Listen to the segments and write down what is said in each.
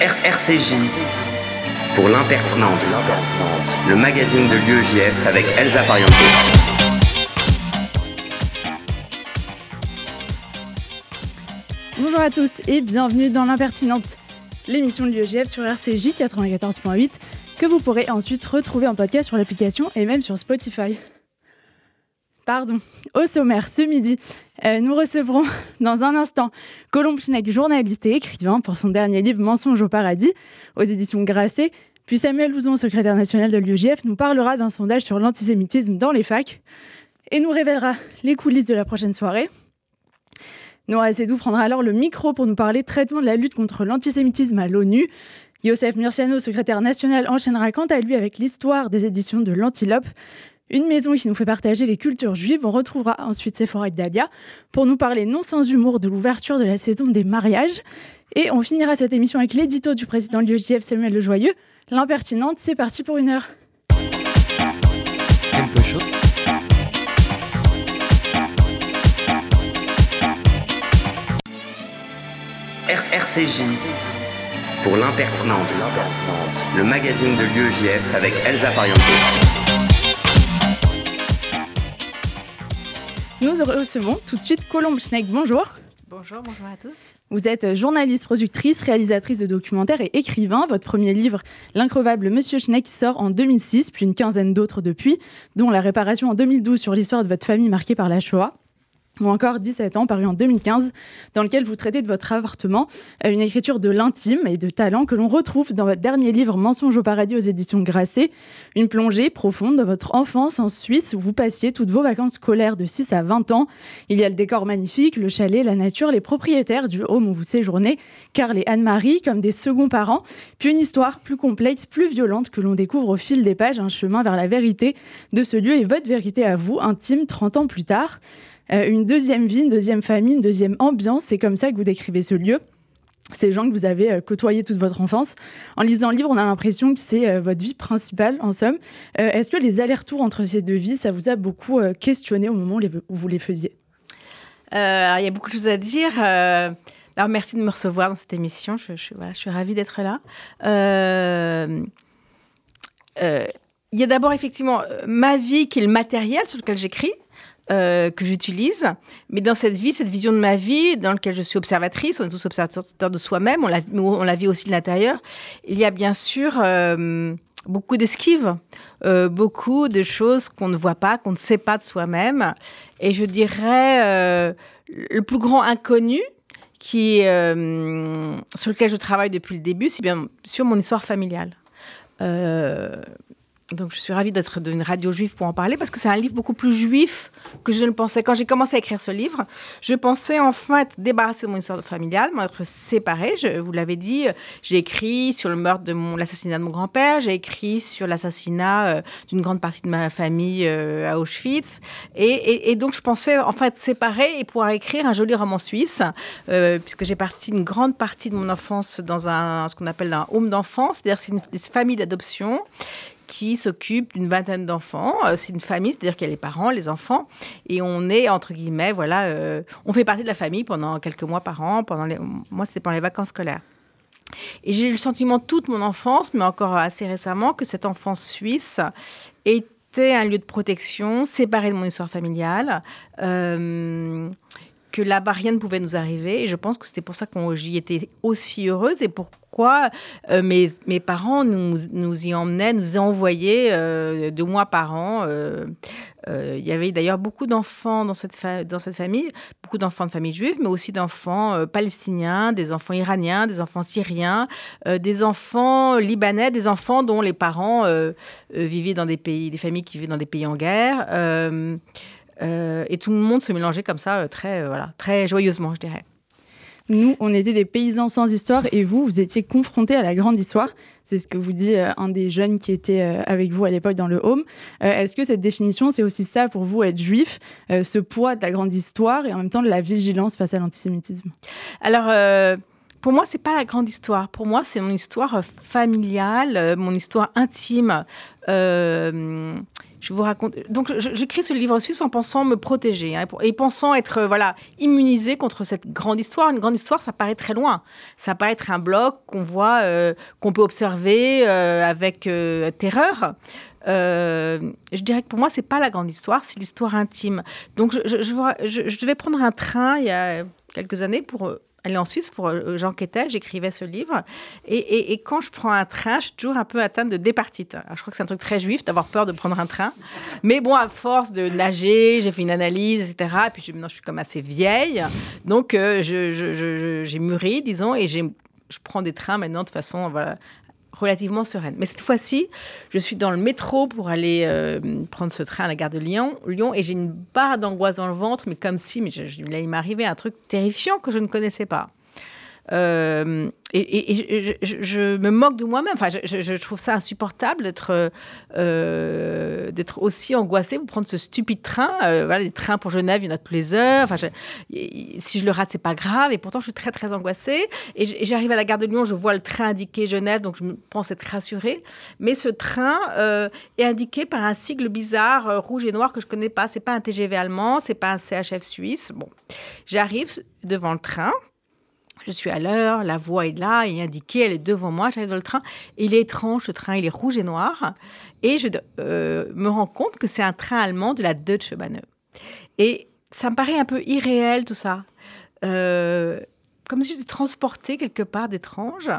RCJ pour l'impertinente, le magazine de l'UEJF avec Elsa Pariente. Bonjour à tous et bienvenue dans l'impertinente, l'émission de l'UEJF sur RCJ 94.8 que vous pourrez ensuite retrouver en podcast sur l'application et même sur Spotify. Pardon. Au sommaire, ce midi, euh, nous recevrons dans un instant Colombe Schneck, journaliste et écrivain pour son dernier livre Mensonge au paradis, aux éditions Grasset. Puis Samuel Louzon, secrétaire national de l'UGF, nous parlera d'un sondage sur l'antisémitisme dans les facs et nous révélera les coulisses de la prochaine soirée. Noah Sedou prendra alors le micro pour nous parler traitement de la lutte contre l'antisémitisme à l'ONU. Yosef Murciano, secrétaire national, enchaînera quant à lui avec l'histoire des éditions de l'Antilope. Une maison qui nous fait partager les cultures juives. On retrouvera ensuite Sephora et Dalia pour nous parler non sans humour de l'ouverture de la saison des mariages. Et on finira cette émission avec l'édito du président de l'UEJF Samuel Lejoyeux. L'impertinente, c'est parti pour une heure. Quelque chose. RCJ pour l'impertinente, le magazine de l'UEJF avec Elsa Pariente. Nous recevons tout de suite Colombe Schneck. Bonjour. Bonjour, bonjour à tous. Vous êtes journaliste, productrice, réalisatrice de documentaires et écrivain. Votre premier livre, L'increvable Monsieur Schneck, sort en 2006, puis une quinzaine d'autres depuis, dont La réparation en 2012 sur l'histoire de votre famille marquée par la Shoah ou encore 17 ans, paru en 2015, dans lequel vous traitez de votre avortement, euh, une écriture de l'intime et de talent que l'on retrouve dans votre dernier livre Mensonge au paradis aux éditions Grasset, une plongée profonde dans votre enfance en Suisse où vous passiez toutes vos vacances scolaires de 6 à 20 ans. Il y a le décor magnifique, le chalet, la nature, les propriétaires du home où vous séjournez, Karl et Anne-Marie comme des seconds parents, puis une histoire plus complexe, plus violente que l'on découvre au fil des pages, un chemin vers la vérité de ce lieu et votre vérité à vous, intime 30 ans plus tard. Euh, une deuxième vie, une deuxième famille, une deuxième ambiance. C'est comme ça que vous décrivez ce lieu ces gens que vous avez euh, côtoyés toute votre enfance. En lisant le livre, on a l'impression que c'est euh, votre vie principale, en somme. Est-ce que les allers-retours entre ces deux vies, ça vous a beaucoup questionné au moment où, vous les faisiez? Il y a beaucoup de choses à dire. alors, merci de me recevoir dans cette émission. Je, suis ravie d'être là. Il y a d'abord effectivement ma vie qui est le matériel sur lequel j'écris. Euh, que j'utilise. Mais dans cette vie, cette vision de ma vie, dans laquelle je suis observatrice, on est tous observateurs de soi-même, on la, vit aussi de l'intérieur, il y a bien sûr euh, beaucoup d'esquives, euh, beaucoup de choses qu'on ne voit pas, qu'on ne sait pas de soi-même. Et je dirais, le plus grand inconnu, sur lequel je travaille depuis le début, c'est bien sûr mon histoire familiale. Donc, je suis ravie d'être d'une radio juive pour en parler parce que c'est un livre beaucoup plus juif que je ne pensais. Quand j'ai commencé à écrire ce livre, je pensais enfin être débarrassée de mon histoire familiale, m'être séparée. Vous l'avais dit, j'ai écrit sur le meurtre de mon, l'assassinat de mon grand-père, j'ai écrit sur l'assassinat euh, d'une grande partie de ma famille euh, à Auschwitz. Et, donc, je pensais enfin être séparée et pouvoir écrire un joli roman suisse, euh, puisque j'ai parti une grande partie de mon enfance dans un, ce qu'on appelle un home d'enfance, c'est-à-dire c'est une, une famille d'adoption qui s'occupe d'une vingtaine d'enfants. Euh, c'est une famille, c'est-à-dire qu'il y a les parents, les enfants, et on est entre guillemets, voilà, euh, on fait partie de la famille pendant quelques mois par an. Pendant les, moi, c'était pendant les vacances scolaires. Et j'ai eu le sentiment toute mon enfance, mais encore assez récemment, que cette enfance suisse était un lieu de protection, séparé de mon histoire familiale. Euh, que là-bas ne pouvait nous arriver et je pense que c'était pour ça que j'y étais aussi heureuse et pour pourquoi euh, mes, mes, parents nous, nous, y emmenaient, nous envoyaient euh, deux mois par an. Euh, il y avait d'ailleurs beaucoup d'enfants dans cette, dans cette famille, beaucoup d'enfants de famille juive, mais aussi d'enfants palestiniens, des enfants iraniens, des enfants syriens, des enfants libanais, des enfants dont les parents vivaient dans des pays, des familles qui vivaient dans des pays en guerre. Et tout le monde se mélangeait comme ça, très, voilà, très joyeusement, je dirais. Nous, on était des paysans sans histoire et vous, vous étiez confrontés à la grande histoire. C'est ce que vous dit euh, un des jeunes qui était euh, avec vous à l'époque dans le home. Euh, est-ce que cette définition, c'est aussi ça pour vous, être juif, ce poids de la grande histoire et en même temps de la vigilance face à l'antisémitisme? Alors, pour moi, c'est pas la grande histoire. Pour moi, c'est mon histoire familiale, mon histoire intime je vous raconte. Donc, j'écris ce livre suisse en pensant me protéger hein, et pensant être euh, voilà immunisé contre cette grande histoire. Une grande histoire, ça paraît très loin. Ça paraît être un bloc qu'on voit, euh, qu'on peut observer euh, avec terreur. je dirais que pour moi, c'est pas la grande histoire, c'est l'histoire intime. Donc, je, je, devais prendre un train il y a quelques années pour aller en Suisse pour euh, j'enquêtais, j'écrivais ce livre. Et, quand je prends un train, je suis toujours un peu atteinte de départite. je crois que c'est un truc très juif d'avoir peur de prendre un train. Mais bon, à force de nager, j'ai fait une analyse, etc. Et puis maintenant, je suis comme assez vieille. Donc, euh, j'ai mûri, disons, et je prends des trains maintenant de façon voilà, relativement sereine. Mais cette fois-ci, je suis dans le métro pour aller euh, prendre ce train à la gare de Lyon, Lyon et j'ai une barre d'angoisse dans le ventre, mais comme si, mais là, il m'arrivait un truc terrifiant que je ne connaissais pas. Euh, et, je, me moque de moi-même. Enfin, je, trouve ça insupportable d'être euh, d'être aussi angoissée pour prendre ce stupide train. Euh, voilà, les trains pour Genève, il y en a tous les heures. Enfin, si je le rate, c'est pas grave. Et pourtant, je suis très très angoissée. Et j'arrive à la gare de Lyon, je vois le train indiqué Genève, donc je pense être rassurée. Mais ce train est indiqué par un sigle bizarre rouge et noir que je connais pas. C'est pas un TGV allemand, c'est pas un CHF suisse. Bon, j'arrive devant le train je suis à l'heure, la voie est là, il est indiqué, elle est devant moi, j'arrive dans le train. il est étrange, ce train, il est rouge et noir. Et je euh, me rends compte que c'est un train allemand de la Deutsche Bahn. Et ça me paraît un peu irréel tout ça. Euh, comme si j'étais transportée quelque part d'étrange.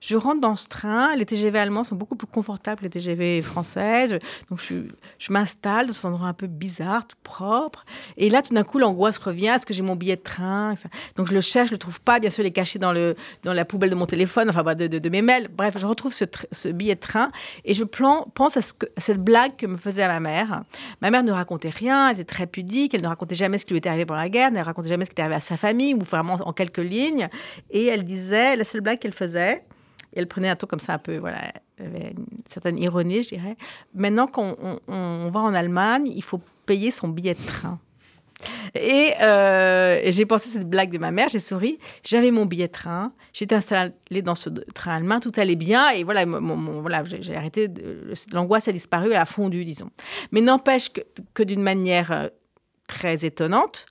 Je rentre dans ce train. Les TGV allemands sont beaucoup plus confortables que les TGV français. donc, je, m'installe dans cet endroit un peu bizarre, tout propre. Et là, tout d'un coup, l'angoisse revient. Est-ce que j'ai mon billet de train Donc, je le cherche, je le trouve pas. Bien sûr, il est caché dans, la poubelle de mon téléphone, enfin, bah, de, de, mes mails. Bref, je retrouve ce, billet de train et je pense à, que, cette blague que me faisait ma mère. Ma mère ne racontait rien, elle était très pudique, elle ne racontait jamais ce qui lui était arrivé pendant la guerre, elle ne racontait jamais ce qui était arrivé à sa famille, ou vraiment en quelques lignes. Et elle disait, la seule blague qu'elle faisait, elle prenait un ton comme ça un peu, voilà, avec une certaine ironie, je dirais. Maintenant, quand on, va en Allemagne, il faut payer son billet de train. Euh, et, j'ai pensé à cette blague de ma mère, j'ai souri. J'avais mon billet de train, j'étais installée dans ce train allemand, tout allait bien. Et voilà, voilà j'ai arrêté, l'angoisse a disparu, elle a fondu, disons. Mais n'empêche que, que d'une manière euh, très étonnante,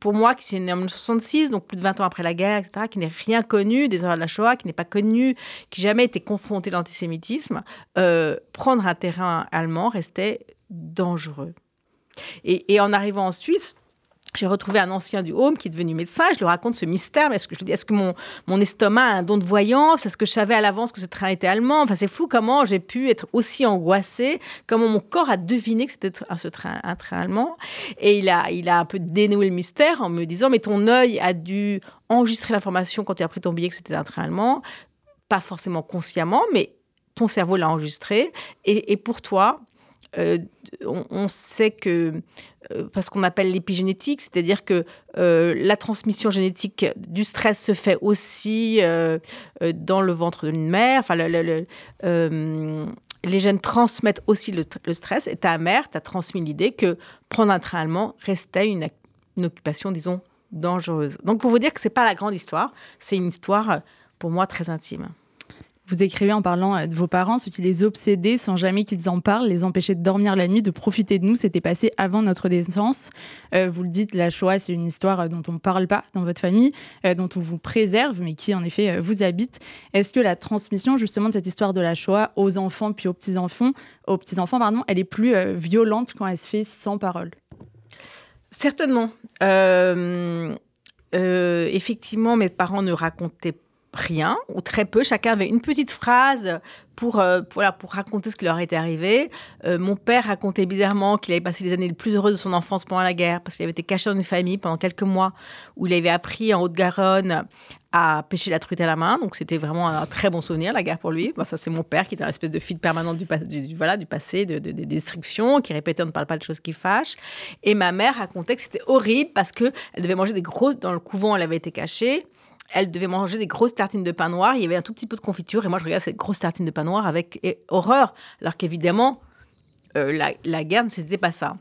pour moi, qui est né en 1966, donc plus de 20 ans après la guerre, etc., qui n'est rien connu des horreurs de la Shoah, qui n'est pas connu, qui jamais été confronté à l'antisémitisme, euh, prendre un terrain allemand restait dangereux. et, en arrivant en Suisse, j'ai retrouvé un ancien du home qui est devenu médecin. Je lui raconte ce mystère. Est-ce que je est-ce mon, estomac a un don de voyance? Est-ce que je savais à l'avance que ce train était allemand? Enfin, c'est fou comment j'ai pu être aussi angoissée, comment mon corps a deviné que c'était un, train, allemand. Et il a, un peu dénoué le mystère en me disant, mais ton œil a dû enregistrer l'information quand tu as pris ton billet que c'était un train allemand, pas forcément consciemment, mais ton cerveau l'a enregistré. Et pour toi, euh, on, sait que, euh, parce qu'on appelle l'épigénétique, c'est-à-dire que euh, la transmission génétique du stress se fait aussi dans le ventre d'une mère. Enfin, les gènes transmettent aussi le, stress. Et ta mère t'a transmis l'idée que prendre un train allemand restait une, une, occupation, disons, dangereuse. Donc, pour vous dire que c'est pas la grande histoire, c'est une histoire, pour moi, très intime. Vous écrivez en parlant euh, de vos parents, ce qui les obsédait sans jamais qu'ils en parlent, les empêchait de dormir la nuit, de profiter de nous. C'était passé avant notre naissance. Euh, vous le dites, la Shoah, c'est une histoire euh, dont on ne parle pas dans votre famille, dont on vous préserve, mais qui en effet vous habite. Est-ce que la transmission justement de cette histoire de la Shoah aux enfants puis aux petits-enfants, aux petits-enfants, pardon, elle est plus violente quand elle se fait sans parole? Certainement. effectivement, mes parents ne racontaient pas rien ou très peu. Chacun avait une petite phrase pour, euh, voilà, pour raconter ce qui leur était arrivé. Euh, mon père racontait bizarrement qu'il avait passé les années les plus heureuses de son enfance pendant la guerre parce qu'il avait été caché dans une famille pendant quelques mois où il avait appris en Haute-Garonne à pêcher la truite à la main. Donc c'était vraiment un très bon souvenir, la guerre pour lui. ça, c'est mon père qui était une espèce de fil permanent du, voilà, du passé, de, des destructions, qui répétait on ne parle pas de choses qui fâchent. Et ma mère racontait que c'était horrible parce qu'elle devait manger des gros... Dans le couvent, elle avait été cachée elle devait manger des grosses tartines de pain noir. Il y avait un tout petit peu de confiture. Et moi, je regardais cette grosse tartine de pain noir avec horreur. Alors qu'évidemment, euh, la, guerre ne c'était pas ça.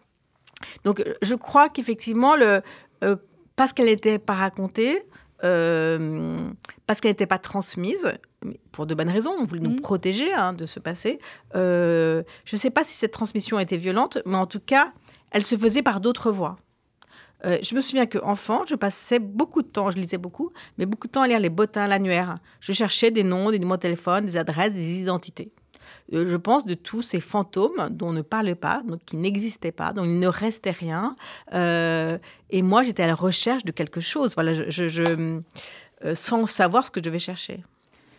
Donc, je crois qu'effectivement, le, euh, parce qu'elle n'était pas racontée, parce qu'elle n'était pas transmise, pour de bonnes raisons, on voulait nous mm. protéger hein, de ce passé. je ne sais pas si cette transmission était violente, mais en tout cas, elle se faisait par d'autres voies. Euh, je me souviens qu'enfant, je passais beaucoup de temps, je lisais beaucoup, mais beaucoup de temps à lire les bottins, l'annuaire. Je cherchais des noms, des numéros de téléphone, des adresses, des identités. Euh, je pense de tous ces fantômes dont on ne parlait pas, donc qui n'existaient pas, dont il ne restait rien. Euh, et moi, j'étais à la recherche de quelque chose, voilà, sans savoir ce que je devais chercher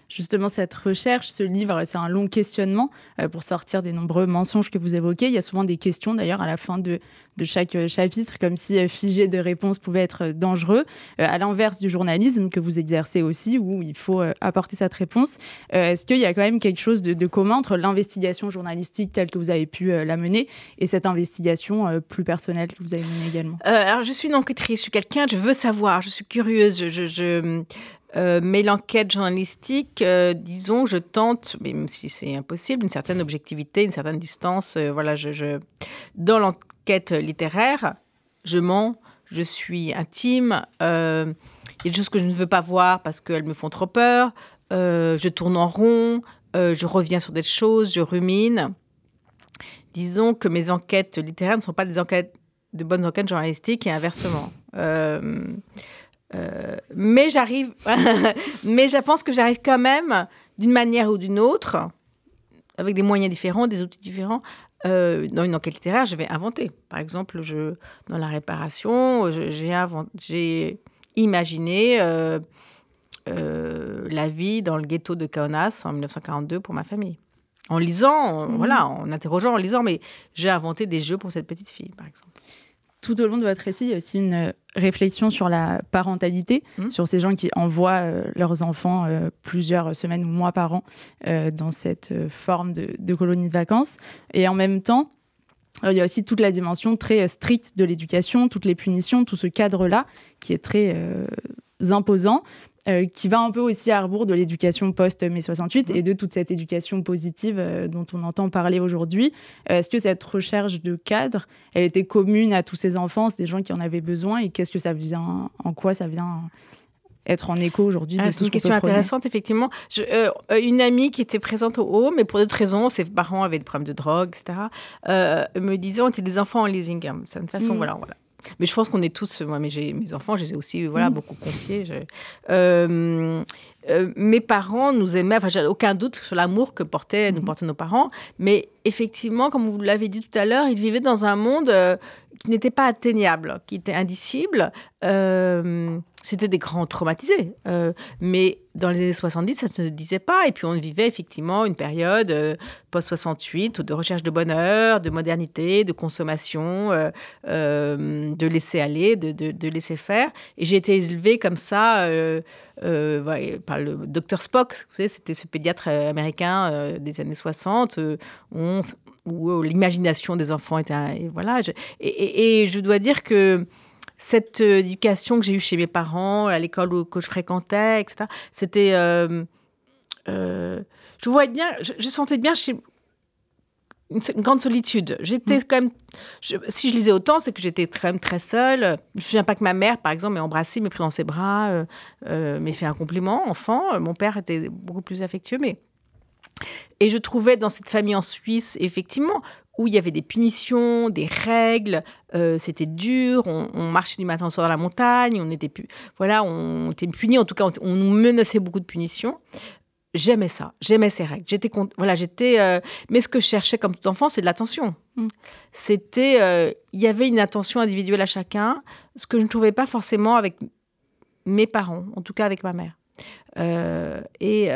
justement cette recherche, ce livre, c'est un long questionnement euh, pour sortir des nombreux mensonges que vous évoquez. Il y a souvent des questions d'ailleurs à la fin de, chaque euh, chapitre, comme si euh, figer de réponses pouvait être dangereux, à l'inverse du journalisme que vous exercez aussi, où il faut apporter cette réponse. Est-ce qu'il y a quand même quelque chose de, commun entre l'investigation journalistique telle que vous avez pu la mener et cette investigation plus personnelle que vous avez menée également? Alors, je suis une enquêtrice, je suis quelqu'un, je veux savoir, je suis curieuse, je, euh, mais l'enquête journalistique, euh, disons, je tente, même si c'est impossible, une certaine objectivité, une certaine distance. Euh, voilà, je, Dans l'enquête littéraire, je mens, je suis intime. il y a des choses que je ne veux pas voir parce qu'elles me font trop peur. je tourne en rond, je reviens sur des choses, je rumine. Disons que mes enquêtes littéraires ne sont pas des enquêtes de bonnes enquêtes journalistiques et inversement. Euh, mais j'arrive, mais je pense que j'arrive quand même, d'une manière ou d'une autre, avec des moyens différents, des outils différents, euh, dans une enquête littéraire, je vais inventer. Par exemple, je, dans la réparation, j'ai imaginé euh, la vie dans le ghetto de Kaunas en 1942 pour ma famille. En lisant, mmh. voilà, en interrogeant, en lisant, mais j'ai inventé des jeux pour cette petite fille, par exemple tout au long de votre récit, il y a aussi une euh, réflexion sur la parentalité, mmh. sur ces gens qui envoient euh, leurs enfants euh, plusieurs semaines ou mois par an dans cette forme de, colonie de vacances. Et en même temps, il y a aussi toute la dimension très stricte de l'éducation, toutes les punitions, tout ce cadre-là qui est très imposant, euh, qui va un peu aussi à rebours de l'éducation post-mai 68 et de toute cette éducation positive euh, dont on entend parler aujourd'hui. Euh, est-ce que cette recherche de cadre, elle était commune à tous ces enfants, des gens qui en avaient besoin, et qu'est-ce que ça vient, en quoi ça vient être en écho aujourd'hui ah, C'est une question intéressante, effectivement. une amie qui était présente au haut, mais pour d'autres raisons, ses parents avaient des problèmes de drogue, etc., me disait on était des enfants en leasing. Hein. C'est une façon, mm. voilà, voilà. Mais je pense qu'on est tous, moi, mais j'ai mes enfants, je les ai aussi voilà, mm. beaucoup confiés. Euh, euh, mes parents nous aimaient, enfin, j'ai aucun doute sur l'amour que portaient, nous mm-hmm. portaient nos parents. Mais effectivement, comme vous l'avez dit tout à l'heure, ils vivaient dans un monde euh, qui n'était pas atteignable, qui était indicible. Euh, c'était des grands traumatisés. Mais dans les années 70, ça ne se disait pas. Et puis on vivait effectivement une période euh, post-68 de recherche de bonheur, de modernité, de consommation, de laisser aller, de, de, laisser faire. Et j'ai été élevée comme ça par le docteur Spock. C'était ce pédiatre américain des années 60. On, où euh, l'imagination des enfants était. Et voilà. et, je dois dire que cette euh, éducation que j'ai eue chez mes parents, à l'école que je fréquentais, etc., c'était. Euh, je voyais bien, je, sentais bien chez une, grande solitude. J'étais mm. quand même. si je lisais autant, c'est que j'étais quand même très seule. Je ne me souviens pas que ma mère, par exemple, m'ait embrassée, m'ait pris dans ses bras, m'ait fait un compliment. Enfant, mon père était beaucoup plus affectueux, mais et je trouvais dans cette famille en Suisse, effectivement, où il y avait des punitions, des règles, euh, c'était dur, on, marchait du matin au soir dans la montagne, on était, voilà, on était punis, en tout cas, on, nous menaçait beaucoup de punitions. J'aimais ça, j'aimais ces règles. J'étais, voilà, j'étais. Euh, mais ce que je cherchais comme tout enfant, c'est de l'attention. Mm. C'était, euh, il y avait une attention individuelle à chacun, ce que je ne trouvais pas forcément avec mes parents, en tout cas avec ma mère. et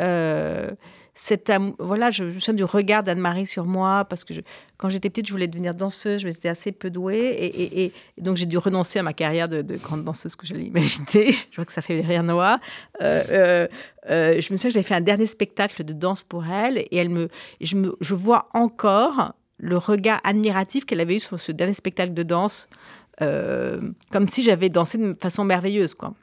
voilà, je, me souviens du regard d'Anne-Marie sur moi parce que quand j'étais petite, je voulais devenir danseuse, je j'étais assez peu douée et, donc j'ai dû renoncer à ma carrière de, grande danseuse que j'allais imaginer. je vois que ça fait rien noir. Euh, euh, euh, je me souviens que j'avais fait un dernier spectacle de danse pour elle et elle me, je, me, je vois encore le regard admiratif qu'elle avait eu sur ce dernier spectacle de danse, comme si j'avais dansé de façon merveilleuse, quoi.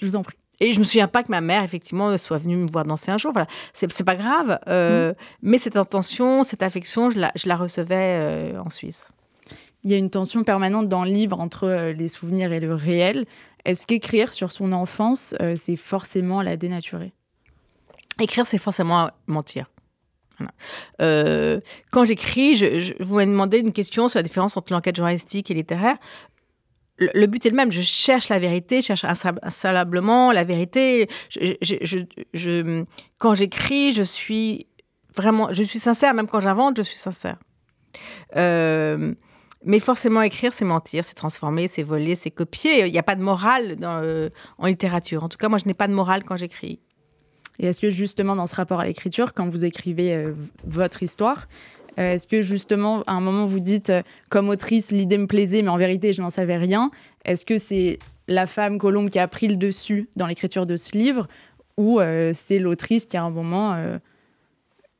Je vous en prie. Et je me souviens pas que ma mère, effectivement, soit venue me voir danser un jour. Voilà, c'est pas grave. Euh, mm. Mais cette intention, cette affection, je la, je la recevais euh, en Suisse. Il y a une tension permanente dans le livre entre euh, les souvenirs et le réel. Est-ce qu'écrire sur son enfance, c'est forcément la dénaturer? Écrire, c'est forcément mentir. quand j'écris, je, vous m'avez demandé une question sur la différence entre l'enquête journalistique et littéraire le, but est le même. Je cherche la vérité, je cherche insalablement la vérité. Quand j'écris, je suis vraiment, je suis sincère. Même quand j'invente, je suis sincère. Euh, mais forcément, écrire, c'est mentir, c'est transformer, c'est voler, c'est copier. Il n'y a pas de morale euh, en littérature. En tout cas, moi, je n'ai pas de morale quand j'écris. Et est-ce que justement, dans ce rapport à l'écriture, quand vous écrivez euh, votre histoire, euh, est-ce que justement, à un moment, vous dites, euh, comme autrice, l'idée me plaisait, mais en vérité, je n'en savais rien. Est-ce que c'est la femme Colombe qui a pris le dessus dans l'écriture de ce livre ou euh, c'est l'autrice qui, à un moment,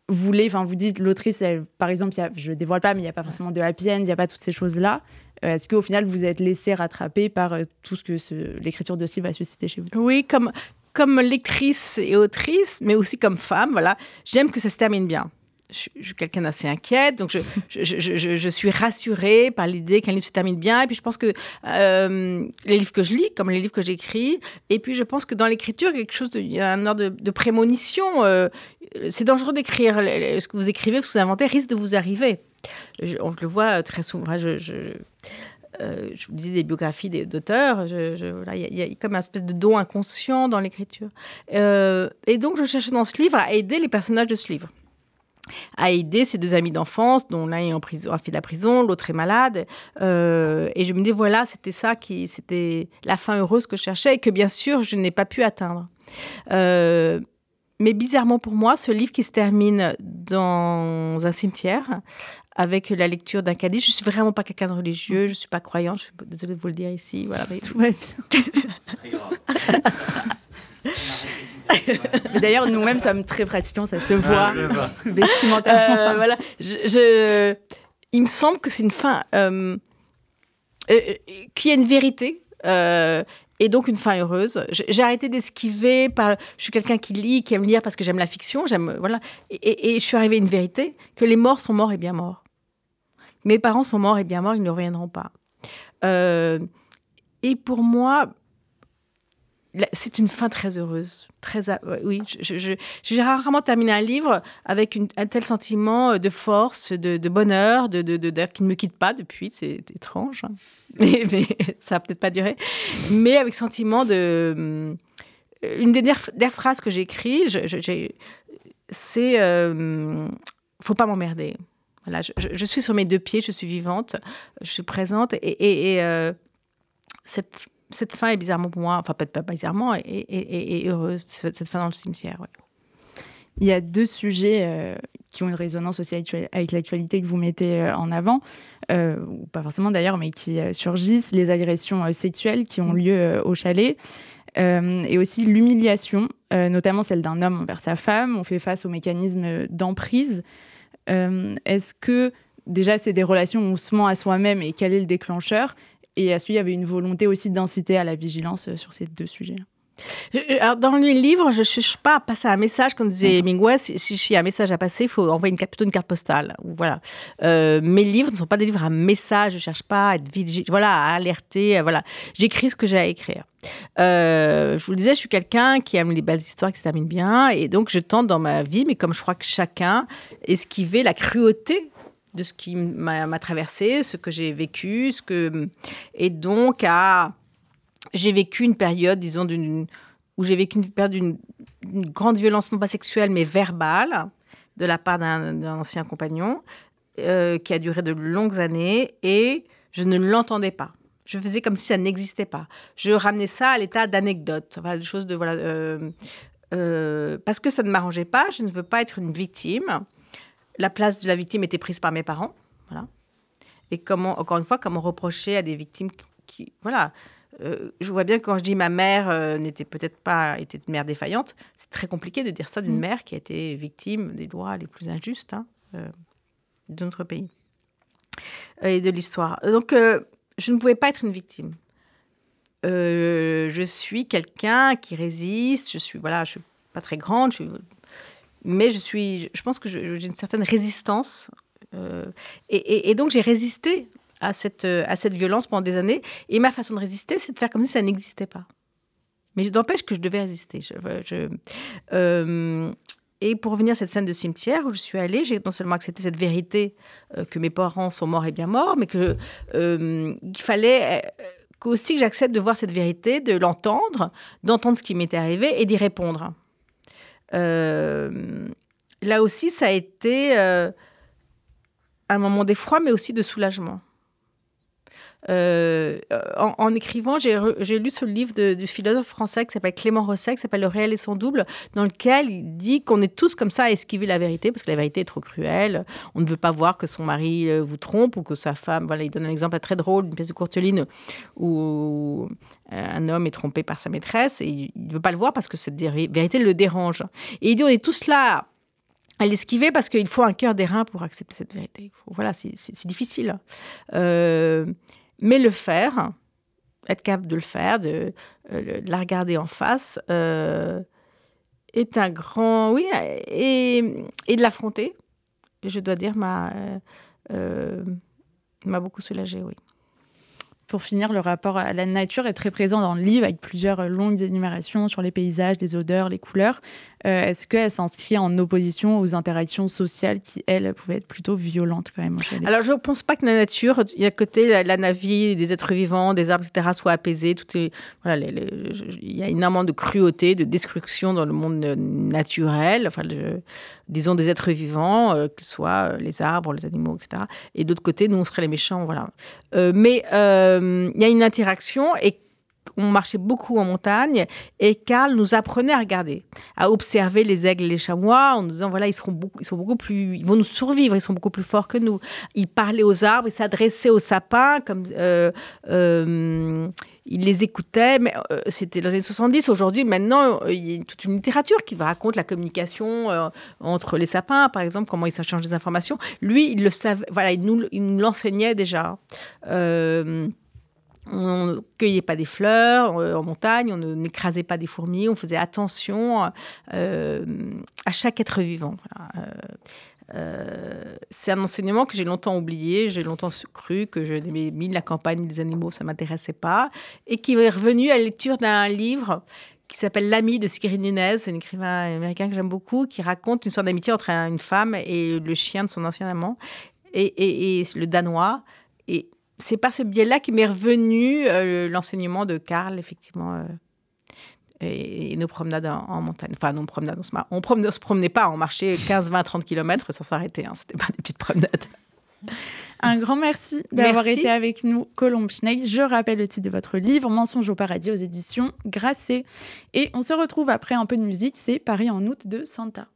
voulait, enfin, vous dites, l'autrice, par exemple, y a, je ne dévoile pas, mais il n'y a pas forcément de happy end, il n'y a pas toutes ces choses-là. Est-ce qu'au final, vous êtes laissé rattraper par tout ce que l'écriture de ce livre a suscité chez vous? Oui, comme, comme lectrice et autrice, mais aussi comme femme, voilà, j'aime que ça se termine bien je, suis quelqu'un d'assez inquiète, donc je, je, je, suis rassurée par l'idée qu'un livre se termine bien. Et puis je pense que euh, les livres que je lis, comme les livres que j'écris, et puis je pense que dans l'écriture, il y a un ordre de, prémonition. Euh, c'est dangereux d'écrire. Ce que vous écrivez, ce que vous inventez, risque de vous arriver. on le voit très souvent. Je, je, euh, vous disais des biographies d'auteurs, il y, a comme un espèce de don inconscient dans l'écriture. et donc, je cherchais dans ce livre à aider les personnages de ce livre à aider ses deux amis d'enfance, dont l'un est en prison, a fait de la prison, l'autre est malade. Euh, et je me dis, voilà, c'était ça qui, c'était la fin heureuse que je cherchais et que bien sûr, je n'ai pas pu atteindre. Euh, mais bizarrement pour moi, ce livre qui se termine dans un cimetière avec la lecture d'un caddie. Je suis vraiment pas quelqu'un de religieux, je suis pas croyante, je suis désolée de vous le dire ici. Voilà, Tout va bien. D'ailleurs, nous-mêmes sommes très pratiquants, ça se voit vestimentairement. Euh, voilà. Je, il me semble que c'est une fin euh, euh, qui a une vérité. et donc une fin heureuse. J'ai arrêté d'esquiver. Par... Je suis quelqu'un qui lit, qui aime lire parce que j'aime la fiction. J'aime voilà. Et, et, je suis arrivée à une vérité que les morts sont morts et bien morts. Mes parents sont morts et bien morts. Ils ne reviendront pas. et pour moi, c'est une fin très heureuse. Très, oui, j'ai rarement terminé un livre avec un tel sentiment de force, de, bonheur, de, qui ne me quitte pas depuis. C'est étrange, hein. mais, ça n'a peut-être pas duré. Mais avec sentiment de. Euh, une des dernières phrases que j'ai écrites, c'est euh, faut pas m'emmerder. Voilà, je, suis sur mes deux pieds, je suis vivante, je suis présente et, et, euh, cette cette fin est bizarrement pour moi, enfin peut-être pas bizarrement, et, heureuse, cette fin dans le cimetière. Il y a deux sujets euh, qui ont une résonance aussi avec l'actualité que vous mettez euh, en avant, euh, ou pas forcément d'ailleurs, mais qui surgissent, les agressions sexuelles qui ont mm. lieu au chalet, et aussi l'humiliation, notamment celle d'un homme envers sa femme. On fait face au mécanisme d'emprise. Est-ce que déjà c'est des relations où on se ment à soi-même et quel est le déclencheur? Et est-ce qu'il y avait une volonté aussi d'inciter à la vigilance euh, sur ces deux sujets alors dans le livre, je ne cherche pas à passer un message, comme disait Hemingway. Si, si, y a un message à passer, il faut envoyer une, plutôt une carte postale. Voilà. Euh, mes livres ne sont pas des livres à message. Je ne cherche pas à être voilà, à alerter. Euh, voilà. J'écris ce que j'ai à écrire. je vous le disais, je suis quelqu'un qui aime les belles histoires qui se terminent bien. Et donc, je tente dans ma vie, mais comme je crois que chacun, esquiver la cruauté de ce qui m'a traversé, ce que j'ai vécu, ce que et donc à j'ai vécu une période, disons, où j'ai vécu une période d'une grande violence non pas sexuelle mais verbale de la part d'un ancien compagnon euh, qui a duré de longues années et je ne l'entendais pas. Je faisais comme si ça n'existait pas. Je ramenais ça à l'état d'anecdote, choses de voilà. Euh, euh, parce que ça ne m'arrangeait pas, je ne veux pas être une victime la place de la victime était prise par mes parents. Voilà. Et comment, encore une fois, comment reprocher à des victimes qui. voilà. Euh, je vois bien que quand je dis ma mère euh, n'était peut-être pas était une mère défaillante, c'est très compliqué de dire ça d'une mm. mère qui a été victime des lois les plus injustes hein, euh, de notre pays et de l'histoire. Donc, je ne pouvais pas être une victime. je suis quelqu'un qui résiste. Je suis voilà, je suis pas très grande. Je suis mais je suis, je pense que j'ai une certaine résistance. Euh, et, donc j'ai résisté à cette, à cette violence pendant des années. Et ma façon de résister, c'est de faire comme si ça n'existait pas. Mais n'empêche que je devais résister. Euh, et pour revenir à cette scène de cimetière où je suis allée, j'ai non seulement accepté cette vérité euh, que mes parents sont morts et bien morts, mais qu'il fallait aussi que j'accepte de voir cette vérité, de l'entendre, d'entendre ce qui m'était arrivé et d'y répondre. Là aussi, ça a été un moment d'effroi, mais aussi de soulagement. Euh, en, écrivant, j'ai lu ce livre du philosophe français qui s'appelle Clément Rosset, qui s'appelle Le réel et son double, dans lequel il dit qu'on est tous comme ça à esquiver la vérité, parce que la vérité est trop cruelle. On ne veut pas voir que son mari euh, vous trompe ou que sa femme. Voilà, il donne un exemple très drôle, une pièce de Courteline où euh, un homme est trompé par sa maîtresse et il ne veut pas le voir parce que cette vérité le dérange. Et il dit on est tous là à l'esquiver parce qu'il faut un cœur d'airain pour accepter cette vérité. Voilà, c'est difficile. Mais le faire, être capable de le faire, de, euh, la regarder en face, euh, est un grand... Oui, et, de l'affronter, je dois dire, m'a m'a beaucoup soulagée, oui. Pour finir, le rapport à la nature est très présent dans le livre avec plusieurs longues énumérations sur les paysages, les odeurs, les couleurs. Euh, est-ce qu'elle s'inscrit en opposition aux interactions sociales qui, elles, pouvaient être plutôt violentes quand même Alors, je ne pense pas que la nature, il y a côté la, la, des êtres vivants, des arbres, etc., soit apaisée. Tout est, voilà, il y a énormément de cruauté, de destruction dans le monde naturel, enfin, disons des êtres vivants, euh, que ce soit les arbres, les animaux, etc. Et d'autre côté, nous, on serait les méchants, voilà. Euh, mais il y a une interaction et on marchait beaucoup en montagne et Karl nous apprenait à regarder, à observer les aigles et les chamois en nous disant voilà, ils, seront beaucoup, ils sont beaucoup plus, ils vont nous survivre, ils sont beaucoup plus forts que nous. Il parlait aux arbres, il s'adressait aux sapins, comme. Euh, euh, il les écoutait, mais euh, c'était dans les années 70. Aujourd'hui, maintenant, il y a toute une littérature qui raconte la communication entre les sapins, par exemple, comment ils s'échangent des informations. Lui, il le savait, voilà, il nous, il nous l'enseignait déjà. On ne cueillait pas des fleurs euh, en montagne, on n'écrasait pas des fourmis, on faisait attention euh, à chaque être vivant. Euh, c'est un enseignement que j'ai longtemps oublié, j'ai longtemps cru que je n'aimais ni la campagne ni les animaux, ça m'intéressait pas, et qui est revenu à la lecture d'un livre qui s'appelle L'ami de Sigrid Nunez, c'est un écrivain américain que j'aime beaucoup, qui raconte une sorte d'amitié entre une femme et le chien de son ancien amant, et, et le danois. Et c'est par ce biais-là qu'il m'est revenu euh, l'enseignement de Karl, effectivement, euh, et, nos promenades en, montagne. Enfin, nos promenades, on se, on se promenait pas, on marchait 15, 20, 30 km sans s'arrêter. Hein, C'était pas des petites promenades. Un grand merci d'avoir été avec nous, Colombe Schneck. Je rappelle le titre de votre livre, Mensonge au paradis aux éditions Grasset. Et on se retrouve après un peu de musique, c'est Paris en août de Santa.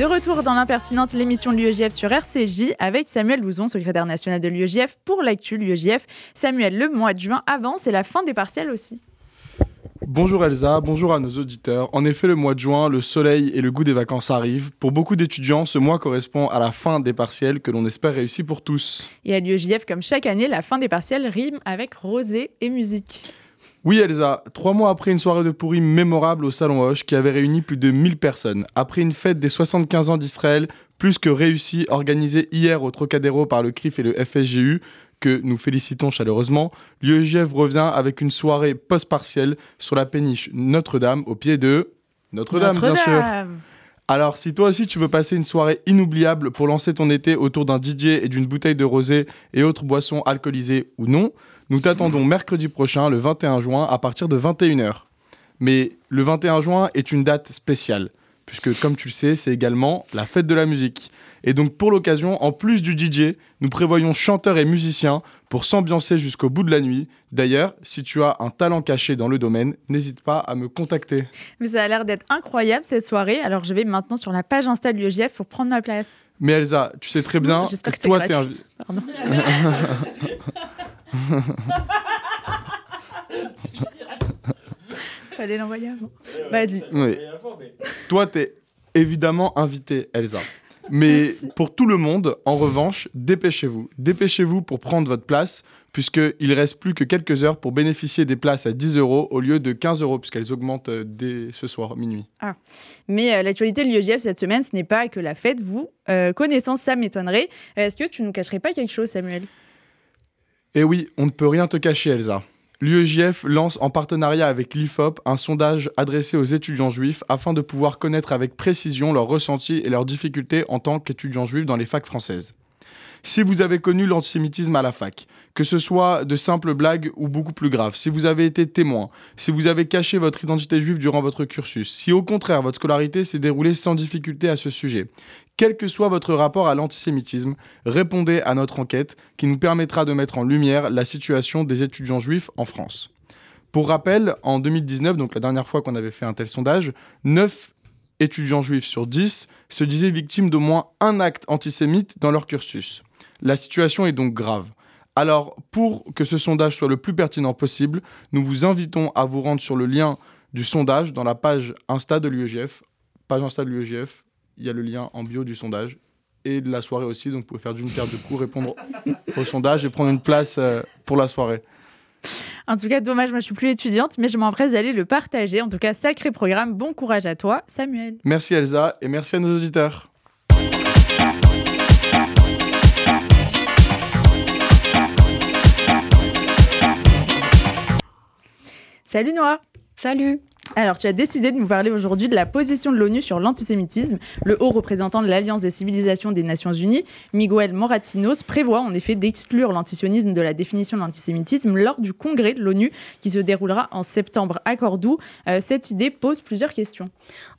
De retour dans l'impertinente, l'émission de l'UEJF sur RCJ avec Samuel Louzon, secrétaire national de l'UEJF pour l'actu l'UEJF. Samuel, le mois de juin avance et la fin des partiels aussi. Bonjour Elsa, bonjour à nos auditeurs. En effet, le mois de juin, le soleil et le goût des vacances arrivent. Pour beaucoup d'étudiants, ce mois correspond à la fin des partiels que l'on espère réussir pour tous. Et à l'UEJF, comme chaque année, la fin des partiels rime avec rosée et musique. Oui Elsa, trois mois après une soirée de pourri mémorable au Salon Hoche qui avait réuni plus de 1000 personnes, après une fête des 75 ans d'Israël, plus que réussie, organisée hier au Trocadéro par le CRIF et le FSGU, que nous félicitons chaleureusement, l'UEJF revient avec une soirée post-partielle sur la péniche Notre-Dame au pied de... Notre-Dame, bien sûr. Alors, si toi aussi tu veux passer une soirée inoubliable pour lancer ton été autour d'un DJ et d'une bouteille de rosé et autres boissons alcoolisées ou non, nous t'attendons mercredi prochain, le 21 juin, à partir de 21h. Mais le 21 juin est une date spéciale, puisque comme tu le sais, c'est également la fête de la musique. Et donc pour l'occasion, en plus du DJ, nous prévoyons chanteurs et musiciens pour s'ambiancer jusqu'au bout de la nuit. D'ailleurs, si tu as un talent caché dans le domaine, n'hésite pas à me contacter. Mais ça a l'air d'être incroyable cette soirée, alors je vais maintenant sur la page Insta de l'UEJF pour prendre ma place. Mais Elsa, tu sais très bien J'espère que, que toi, t'es un... Pardon. Fallait l'envoyer avant. Vas-y. Oui. Toi, t'es évidemment invité, Elsa. Mais Merci. pour tout le monde, en revanche, dépêchez-vous. Dépêchez-vous pour prendre votre place, puisqu'il reste plus que quelques heures pour bénéficier des places à 10 euros au lieu de 15 euros, puisqu'elles augmentent euh, dès ce soir, minuit. Mais euh, l'actualité de l'UEJF cette semaine, ce n'est pas que la fête. Vous, euh, connaissant ça m'étonnerait. Est-ce que tu nous cacherais pas quelque chose, Samuel? Et oui, on ne peut rien te cacher, Elsa. L'UEJF lance en partenariat avec l'IFOP un sondage adressé aux étudiants juifs afin de pouvoir connaître avec précision leurs ressentis et leurs difficultés en tant qu'étudiants juifs dans les facs françaises. Si vous avez connu l'antisémitisme à la fac, que ce soit de simples blagues ou beaucoup plus graves, si vous avez été témoin, si vous avez caché votre identité juive durant votre cursus, si au contraire votre scolarité s'est déroulée sans difficulté à ce sujet, quel que soit votre rapport à l'antisémitisme, répondez à notre enquête qui nous permettra de mettre en lumière la situation des étudiants juifs en France. Pour rappel, en 2019, donc la dernière fois qu'on avait fait un tel sondage, 9 étudiants juifs sur 10 se disaient victimes d'au moins un acte antisémite dans leur cursus. La situation est donc grave. Alors, pour que ce sondage soit le plus pertinent possible, nous vous invitons à vous rendre sur le lien du sondage dans la page Insta de l'UEGF. Page Insta de l'UEGF, il y a le lien en bio du sondage et de la soirée aussi, donc vous pouvez faire d'une paire de coups, répondre au sondage et prendre une place euh, pour la soirée. En tout cas, dommage, moi je suis plus étudiante, mais je m'empresse d'aller le partager. En tout cas, sacré programme. Bon courage à toi, Samuel. Merci Elsa et merci à nos auditeurs. Salut Noah. Salut Alors, tu as décidé de nous parler aujourd'hui de la position de l'ONU sur l'antisémitisme. Le haut représentant de l'Alliance des civilisations des Nations Unies, Miguel Moratinos, prévoit en effet d'exclure l'antisionisme de la définition de l'antisémitisme lors du congrès de l'ONU qui se déroulera en septembre à Cordoue. Euh, cette idée pose plusieurs questions.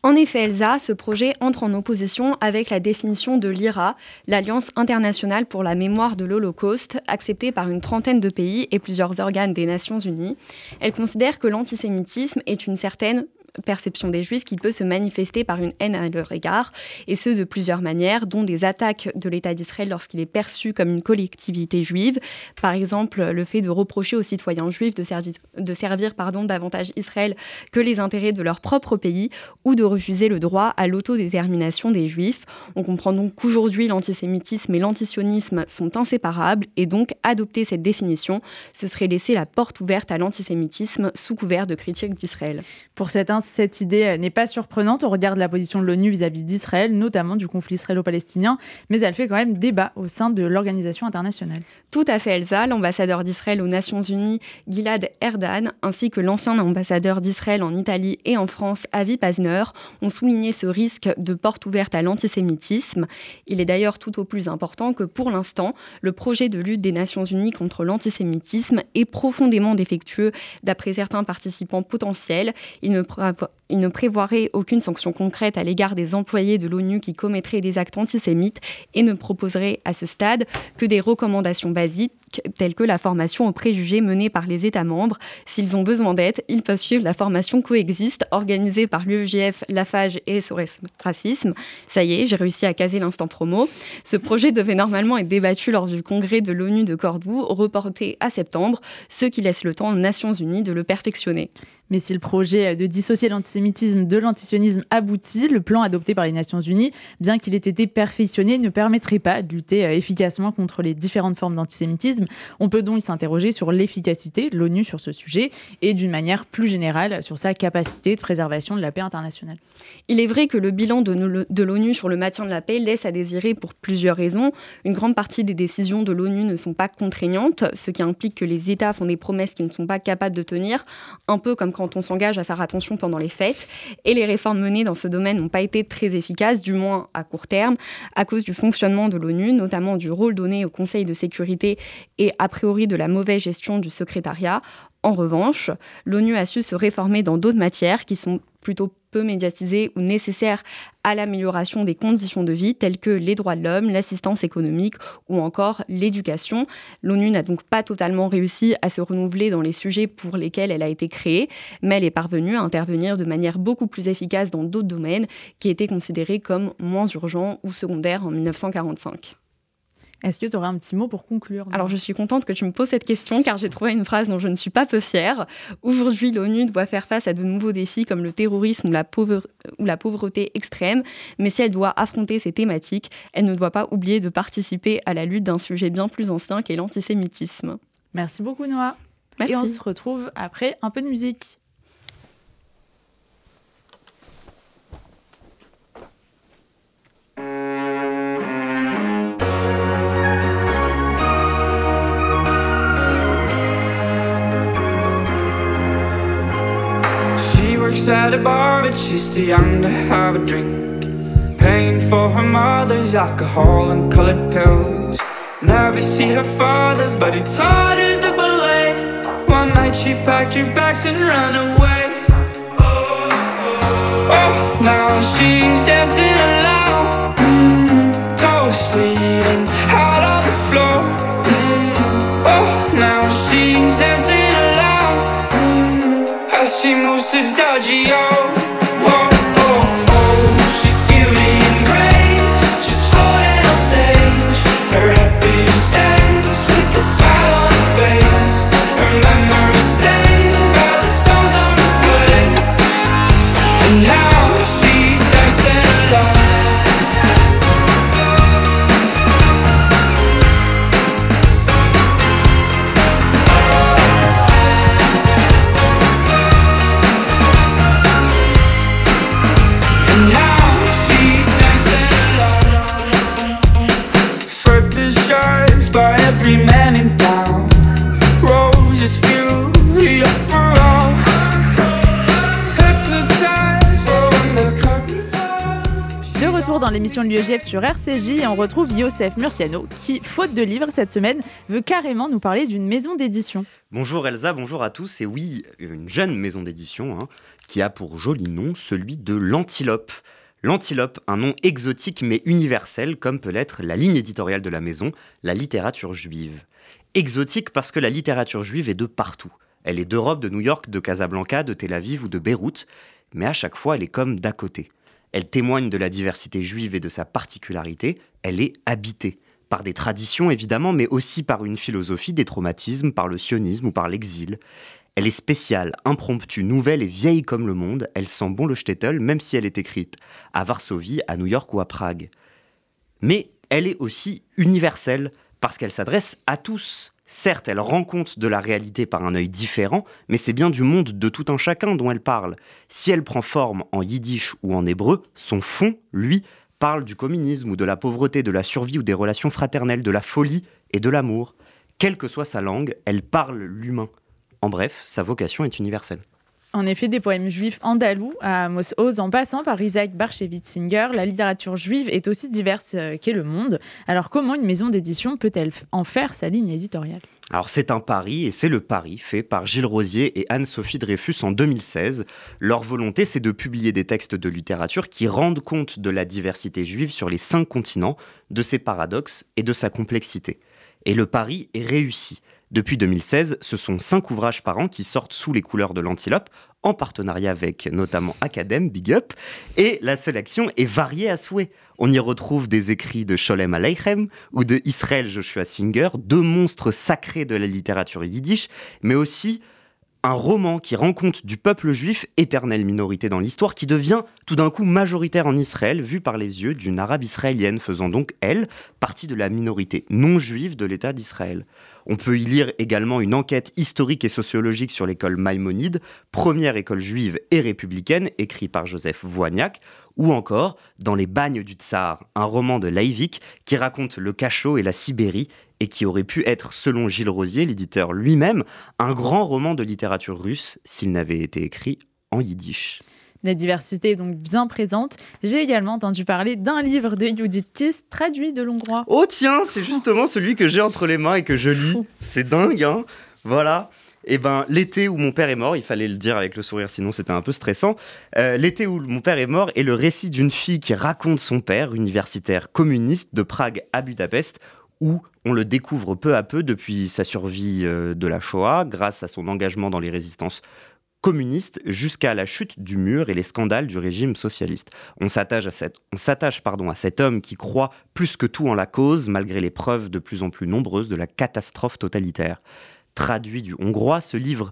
En effet, Elsa, ce projet entre en opposition avec la définition de l'IRA, l'Alliance internationale pour la mémoire de l'Holocauste, acceptée par une trentaine de pays et plusieurs organes des Nations Unies. Elle considère que l'antisémitisme est une certaine certaines perception des juifs qui peut se manifester par une haine à leur égard, et ce de plusieurs manières, dont des attaques de l'État d'Israël lorsqu'il est perçu comme une collectivité juive, par exemple le fait de reprocher aux citoyens juifs de servir, de servir pardon, davantage Israël que les intérêts de leur propre pays, ou de refuser le droit à l'autodétermination des juifs. On comprend donc qu'aujourd'hui l'antisémitisme et l'antisionisme sont inséparables, et donc adopter cette définition, ce serait laisser la porte ouverte à l'antisémitisme sous couvert de critique d'Israël. Pour cette idée euh, n'est pas surprenante au regard de la position de l'ONU vis-à-vis d'Israël, notamment du conflit israélo-palestinien, mais elle fait quand même débat au sein de l'organisation internationale. Tout à fait, Elsa. L'ambassadeur d'Israël aux Nations Unies, Gilad Erdan, ainsi que l'ancien ambassadeur d'Israël en Italie et en France, Avi Pazner, ont souligné ce risque de porte ouverte à l'antisémitisme. Il est d'ailleurs tout au plus important que pour l'instant, le projet de lutte des Nations Unies contre l'antisémitisme est profondément défectueux d'après certains participants potentiels. Il ne, prévoit, Il ne prévoirait aucune sanction concrète à l'égard des employés de l'ONU qui commettraient des actes antisémites et ne proposerait à ce stade que des recommandations basiques telles que la formation aux préjugés menée par les États membres. S'ils ont besoin d'aide, ils peuvent suivre la formation coexiste organisée par l'UEJF, l'AFAGE et SOS Racisme. Ça y est, j'ai réussi à caser l'instant promo. Ce projet devait normalement être débattu lors du congrès de l'ONU de Cordoue, reporté à septembre, ce qui laisse le temps aux Nations Unies de le perfectionner. Mais si le projet de dissocier l'antisémitisme de l'antisionisme aboutit, le plan adopté par les Nations Unies, bien qu'il ait été perfectionné, ne permettrait pas de lutter euh, efficacement contre les différentes formes d'antisémitisme. On peut donc s'interroger sur l'efficacité de l'ONU sur ce sujet et d'une manière plus générale sur sa capacité de préservation de la paix internationale. Il est vrai que le bilan de l'ONU sur le maintien de la paix laisse à désirer pour plusieurs raisons. Une grande partie des décisions de l'ONU ne sont pas contraignantes, ce qui implique que les États font des promesses qu'ils ne sont pas capables de tenir, un peu comme quand on s'engage à faire attention pendant les fêtes. Et les réformes menées dans ce domaine n'ont pas été très efficaces, du moins à court terme, à cause du fonctionnement de l'ONU, notamment du rôle donné au Conseil de sécurité et a priori de la mauvaise gestion du secrétariat. En revanche, l'ONU a su se réformer dans d'autres matières qui sont plutôt peu médiatisées ou nécessaires à l'amélioration des conditions de vie, telles que les droits de l'homme, l'assistance économique ou encore l'éducation. L'ONU n'a donc pas totalement réussi à se renouveler dans les sujets pour lesquels elle a été créée, mais elle est parvenue à intervenir de manière beaucoup plus efficace dans d'autres domaines qui étaient considérés comme moins urgents ou secondaires en 1945. Est-ce que tu aurais un petit mot pour conclure Alors, je suis contente que tu me poses cette question car j'ai trouvé une phrase dont je ne suis pas peu fière. Aujourd'hui, l'ONU doit faire face à de nouveaux défis comme le terrorisme ou la, ou la pauvreté extrême, mais si elle doit affronter ces thématiques, elle ne doit pas oublier de participer à la lutte d'un sujet bien plus ancien qu'est l'antisémitisme. Merci beaucoup, Noah. Merci. Et on se retrouve après un peu de musique. Works at a bar, but she's too young to have a drink. Paying for her mother's alcohol and colored pills. Never see her father, but he taught her the ballet. One night she packed her bags and ran away. Oh, now she's dancing alone. Mm, toes bleeding de l'UEGF sur RCJ et on retrouve Youssef Murciano qui, faute de livre cette semaine, veut carrément nous parler d'une maison d'édition. Bonjour Elsa, bonjour à tous. Et oui, une jeune maison d'édition hein, qui a pour joli nom celui de l'Antilope. L'Antilope, un nom exotique mais universel comme peut l'être la ligne éditoriale de la maison, la littérature juive. Exotique parce que la littérature juive est de partout. Elle est d'Europe, de New York, de Casablanca, de Tel Aviv ou de Beyrouth, mais à chaque fois elle est comme d'à côté. Elle témoigne de la diversité juive et de sa particularité. Elle est habitée par des traditions évidemment, mais aussi par une philosophie des traumatismes, par le sionisme ou par l'exil. Elle est spéciale, impromptue, nouvelle et vieille comme le monde. Elle sent bon le shtetl, même si elle est écrite à Varsovie, à New York ou à Prague. Mais elle est aussi universelle, parce qu'elle s'adresse à tous. Certes, elle rend compte de la réalité par un œil différent, mais c'est bien du monde de tout un chacun dont elle parle. Si elle prend forme en yiddish ou en hébreu, son fond, lui, parle du communisme ou de la pauvreté, de la survie ou des relations fraternelles, de la folie et de l'amour. Quelle que soit sa langue, elle parle l'humain. En bref, sa vocation est universelle. En effet, des poèmes juifs andalous à Amos Oz, en passant par Isaac Barchevitzinger, la littérature juive est aussi diverse euh, qu'est le monde. Alors comment une maison d'édition peut-elle en faire sa ligne éditoriale? Alors c'est un pari et c'est le pari fait par Gilles Rosier et Anne-Sophie Dreyfus en 2016. Leur volonté c'est de publier des textes de littérature qui rendent compte de la diversité juive sur les cinq continents, de ses paradoxes et de sa complexité. Et le pari est réussi. Depuis 2016, ce sont cinq ouvrages par an qui sortent sous les couleurs de l'antilope, en partenariat avec notamment Academ, Big Up, et la sélection est variée à souhait. On y retrouve des écrits de Sholem Aleichem ou de Israël Joshua Singer, deux monstres sacrés de la littérature yiddish, mais aussi un roman qui rend compte du peuple juif, éternelle minorité dans l'histoire, qui devient tout d'un coup majoritaire en Israël, vu par les yeux d'une arabe israélienne, faisant donc, elle, partie de la minorité non juive de l'État d'Israël. On peut y lire également une enquête historique et sociologique sur l'école Maïmonide, première école juive et républicaine, écrite par Joseph Voignac, ou encore Dans les bagnes du Tsar, un roman de Laïvik qui raconte le cachot et la Sibérie et qui aurait pu être, selon Gilles Rosier, l'éditeur lui-même, un grand roman de littérature russe s'il n'avait été écrit en yiddish. La diversité est donc bien présente. J'ai également entendu parler d'un livre de Judith Kiss traduit de l'hongrois. Oh tiens, c'est justement celui que j'ai entre les mains et que je lis. C'est dingue, hein Voilà. Et ben, l'été où mon père est mort, il fallait le dire avec le sourire, sinon c'était un peu stressant. Euh, l'été où mon père est mort est le récit d'une fille qui raconte son père, universitaire communiste de Prague à Budapest, où on le découvre peu à peu depuis sa survie euh, de la Shoah, grâce à son engagement dans les résistances communistes, jusqu'à la chute du mur et les scandales du régime socialiste. On s'attache on s'attache, pardon, à cet homme qui croit plus que tout en la cause, malgré les preuves de plus en plus nombreuses de la catastrophe totalitaire. Traduit du hongrois, ce livre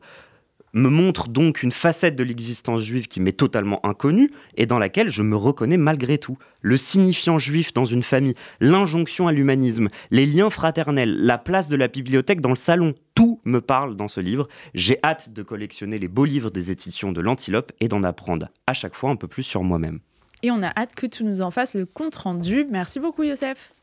me montre donc une facette de l'existence juive qui m'est totalement inconnue et dans laquelle je me reconnais malgré tout. Le signifiant juif dans une famille, l'injonction à l'humanisme, les liens fraternels, la place de la bibliothèque dans le salon, tout me parle dans ce livre. J'ai hâte de collectionner les beaux livres des éditions de l'Antilope et d'en apprendre à chaque fois un peu plus sur moi-même. Et on a hâte que tu nous en fasses le compte rendu. Merci beaucoup Youssef.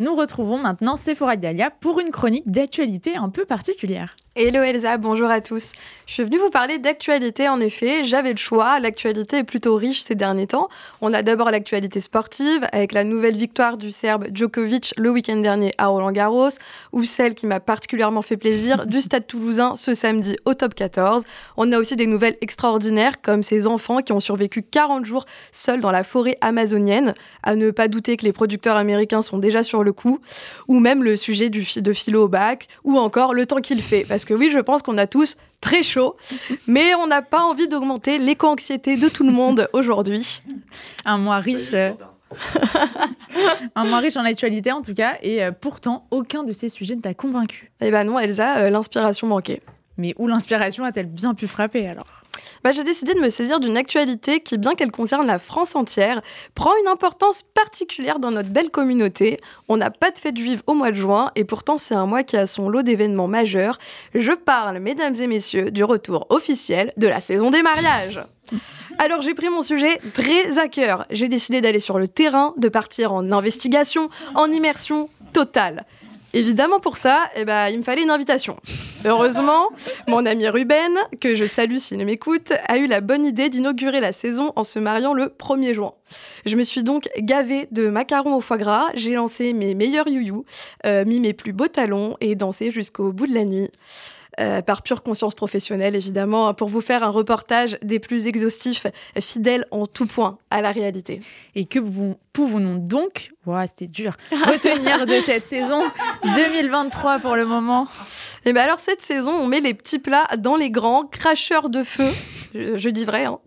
Nous retrouvons maintenant Sephora Dalia pour une chronique d'actualité un peu particulière. Hello Elsa, bonjour à tous. Je suis venue vous parler d'actualité en effet, j'avais le choix, l'actualité est plutôt riche ces derniers temps. On a d'abord l'actualité sportive avec la nouvelle victoire du Serbe Djokovic le week-end dernier à Roland Garros ou celle qui m'a particulièrement fait plaisir du Stade toulousain ce samedi au top 14. On a aussi des nouvelles extraordinaires comme ces enfants qui ont survécu 40 jours seuls dans la forêt amazonienne, à ne pas douter que les producteurs américains sont déjà sur le coup, ou même le sujet du de philo au bac, ou encore le temps qu'il fait. Parce que oui, je pense qu'on a tous très chaud, mais on n'a pas envie d'augmenter l'éco-anxiété de tout le monde aujourd'hui. Un mois riche. euh, un mois riche en actualité en tout cas, et euh, pourtant aucun de ces sujets ne t'a convaincu. Eh ben non, Elsa, euh, l'inspiration manquait. Mais où l'inspiration a-t-elle bien pu frapper alors? Bah, j'ai décidé de me saisir d'une actualité qui, bien qu'elle concerne la France entière, prend une importance particulière dans notre belle communauté. On n'a pas de fête juive au mois de juin et pourtant c'est un mois qui a son lot d'événements majeurs. Je parle, mesdames et messieurs, du retour officiel de la saison des mariages. Alors j'ai pris mon sujet très à cœur. J'ai décidé d'aller sur le terrain, de partir en investigation, en immersion totale. Évidemment pour ça, eh ben, il me fallait une invitation. Heureusement, mon ami Ruben, que je salue s'il m'écoute, a eu la bonne idée d'inaugurer la saison en se mariant le 1er juin. Je me suis donc gavée de macarons au foie gras, j'ai lancé mes meilleurs youyou, euh, mis mes plus beaux talons et dansé jusqu'au bout de la nuit. Euh, par pure conscience professionnelle, évidemment, pour vous faire un reportage des plus exhaustifs, fidèle en tout point à la réalité. Et que pouvons- pouvons-nous donc, ouah, c'était dur, retenir de cette saison 2023 pour le moment Et bien alors cette saison, on met les petits plats dans les grands, cracheurs de feu, je, dis vrai, hein.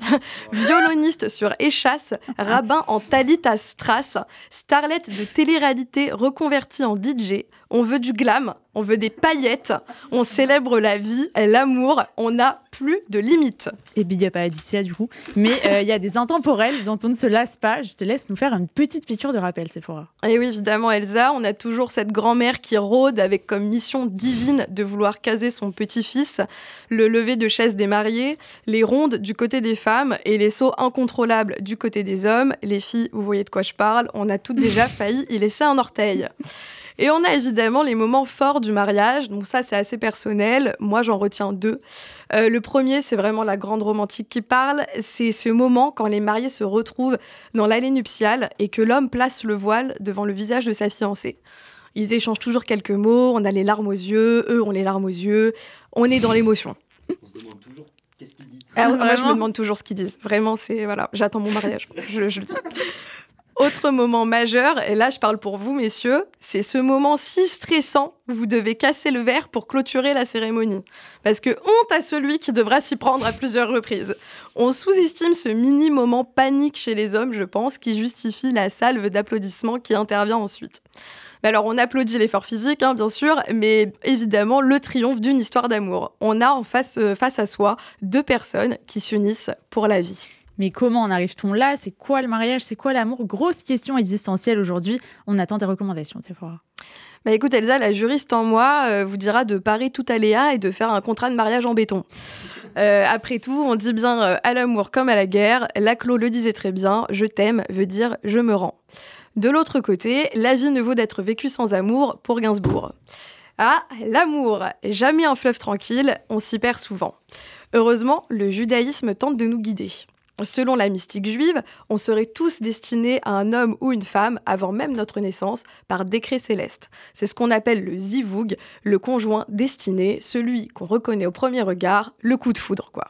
violoniste sur échasse, rabbin en talit à strass, starlet de télé-réalité reconverti en DJ. On veut du glam, on veut des paillettes, on célèbre la vie, l'amour, on n'a plus de limites. Et big up à Aditya du coup. Mais euh, il y a des intemporels dont on ne se lasse pas. Je te laisse nous faire une petite piqûre de rappel, Sephora. Et oui, évidemment, Elsa, on a toujours cette grand-mère qui rôde avec comme mission divine de vouloir caser son petit-fils, le lever de chaise des mariés, les rondes du côté des femmes et les sauts incontrôlables du côté des hommes. Les filles, vous voyez de quoi je parle, on a toutes déjà failli y laisser un orteil. Et on a évidemment les moments forts du mariage. Donc ça, c'est assez personnel. Moi, j'en retiens deux. Euh, le premier, c'est vraiment la grande romantique qui parle. C'est ce moment quand les mariés se retrouvent dans l'allée nuptiale et que l'homme place le voile devant le visage de sa fiancée. Ils échangent toujours quelques mots, on a les larmes aux yeux, eux ont les larmes aux yeux, on est dans l'émotion. On se demande toujours qu'est-ce qu'il dit. Ah, moi, je me demande toujours ce qu'ils disent. Vraiment, c'est voilà, j'attends mon mariage. je, je le dis. Autre moment majeur, et là je parle pour vous messieurs, c'est ce moment si stressant où vous devez casser le verre pour clôturer la cérémonie. Parce que honte à celui qui devra s'y prendre à plusieurs reprises. On sous-estime ce mini moment panique chez les hommes, je pense, qui justifie la salve d'applaudissements qui intervient ensuite. Alors on applaudit l'effort physique, hein, bien sûr, mais évidemment le triomphe d'une histoire d'amour. On a face, euh, face à soi deux personnes qui s'unissent pour la vie. Mais comment en arrive-t-on là? C'est quoi le mariage? C'est quoi l'amour? Grosse question existentielle aujourd'hui. On attend des recommandations, Sephora. Bah écoute Elsa, la juriste en moi euh, vous dira de parer tout aléa et de faire un contrat de mariage en béton. Euh, après tout, on dit bien euh, à l'amour comme à la guerre. Laclos le disait très bien, je t'aime veut dire je me rends. De l'autre côté, la vie ne vaut d'être vécue sans amour pour Gainsbourg. Ah, l'amour, jamais un fleuve tranquille, on s'y perd souvent. Heureusement, le judaïsme tente de nous guider. Selon la mystique juive, on serait tous destinés à un homme ou une femme avant même notre naissance par décret céleste. C'est ce qu'on appelle le zivug, le conjoint destiné, celui qu'on reconnaît au premier regard, le coup de foudre quoi.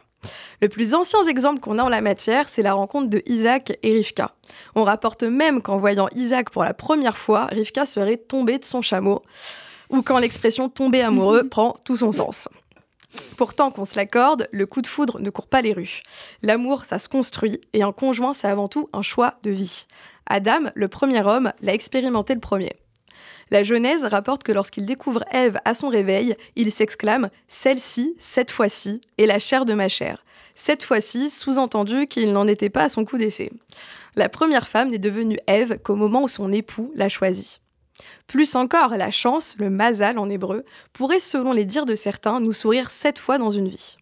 Le plus ancien exemple qu'on a en la matière, c'est la rencontre de Isaac et Rivka. On rapporte même qu'en voyant Isaac pour la première fois, Rivka serait tombée de son chameau, ou quand l'expression tomber amoureux prend tout son sens. Pourtant, qu'on se l'accorde, le coup de foudre ne court pas les rues. L'amour, ça se construit, et un conjoint, c'est avant tout un choix de vie. Adam, le premier homme, l'a expérimenté le premier. La Genèse rapporte que lorsqu'il découvre Ève à son réveil, il s'exclame Celle-ci, cette fois-ci, est la chair de ma chair. Cette fois-ci, sous-entendu qu'il n'en était pas à son coup d'essai. La première femme n'est devenue Ève qu'au moment où son époux l'a choisie. Plus encore, la chance, le mazal en hébreu, pourrait, selon les dires de certains, nous sourire sept fois dans une vie.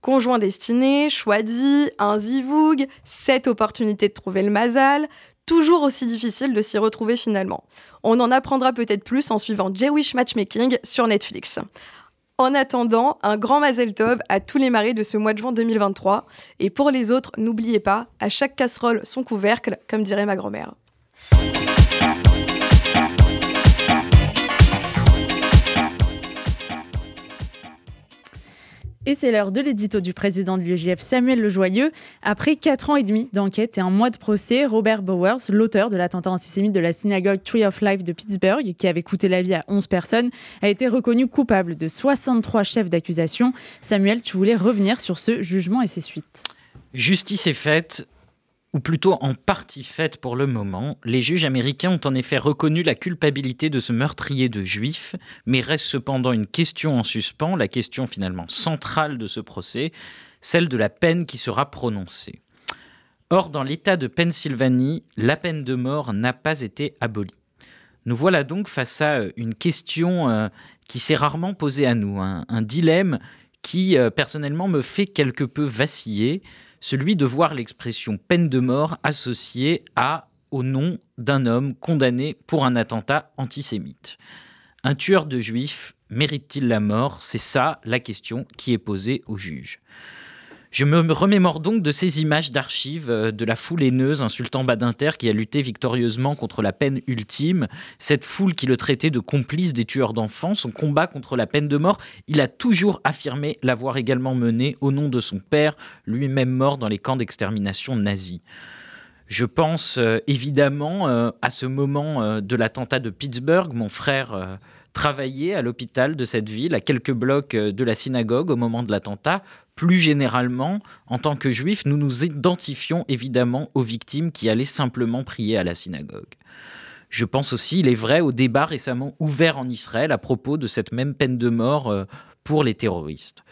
Conjoint destiné, choix de vie, un zivoug, sept opportunités de trouver le mazal, toujours aussi difficile de s'y retrouver finalement. On en apprendra peut-être plus en suivant Jewish Matchmaking sur Netflix. En attendant, un grand Mazel Tov à tous les maris de ce mois de juin 2023. Et pour les autres, n'oubliez pas, à chaque casserole son couvercle, comme dirait ma grand-mère. Et c'est l'heure de l'édito du président de l'UEJF, Samuel Lejoyeux. Après 4 ans et demi d'enquête et un mois de procès, Robert Bowers, l'auteur de l'attentat antisémite de la synagogue Tree of Life de Pittsburgh, qui avait coûté la vie à 11 personnes, a été reconnu coupable de 63 chefs d'accusation. Samuel, tu voulais revenir sur ce jugement et ses suites. Justice est faite, ou plutôt en partie faite pour le moment. Les juges américains ont en effet reconnu la culpabilité de ce meurtrier de juifs, mais reste cependant une question en suspens, la question finalement centrale de ce procès, celle de la peine qui sera prononcée. Or, dans l'État de Pennsylvanie, la peine de mort n'a pas été abolie. Nous voilà donc face à euh, une question euh, qui s'est rarement posée à nous, un, un dilemme qui euh, personnellement me fait quelque peu vaciller, celui de voir l'expression peine de mort associée à au nom d'un homme condamné pour un attentat antisémite. Un tueur de juifs mérite-t-il la mort? C'est ça la question qui est posée au juge. Je me remémore donc de ces images d'archives euh, de la foule haineuse insultant Badinter qui a lutté victorieusement contre la peine ultime, cette foule qui le traitait de complice des tueurs d'enfants, son combat contre la peine de mort, il a toujours affirmé l'avoir également mené au nom de son père, lui-même mort dans les camps d'extermination nazis. Je pense euh, évidemment euh, à ce moment de l'attentat de Pittsburgh. Mon frère travaillait à l'hôpital de cette ville, à quelques blocs de la synagogue au moment de l'attentat. Plus généralement, en tant que juifs, nous nous identifions évidemment aux victimes qui allaient simplement prier à la synagogue. Je pense aussi, il est vrai, au débat récemment ouvert en Israël à propos de cette même peine de mort euh, pour les terroristes.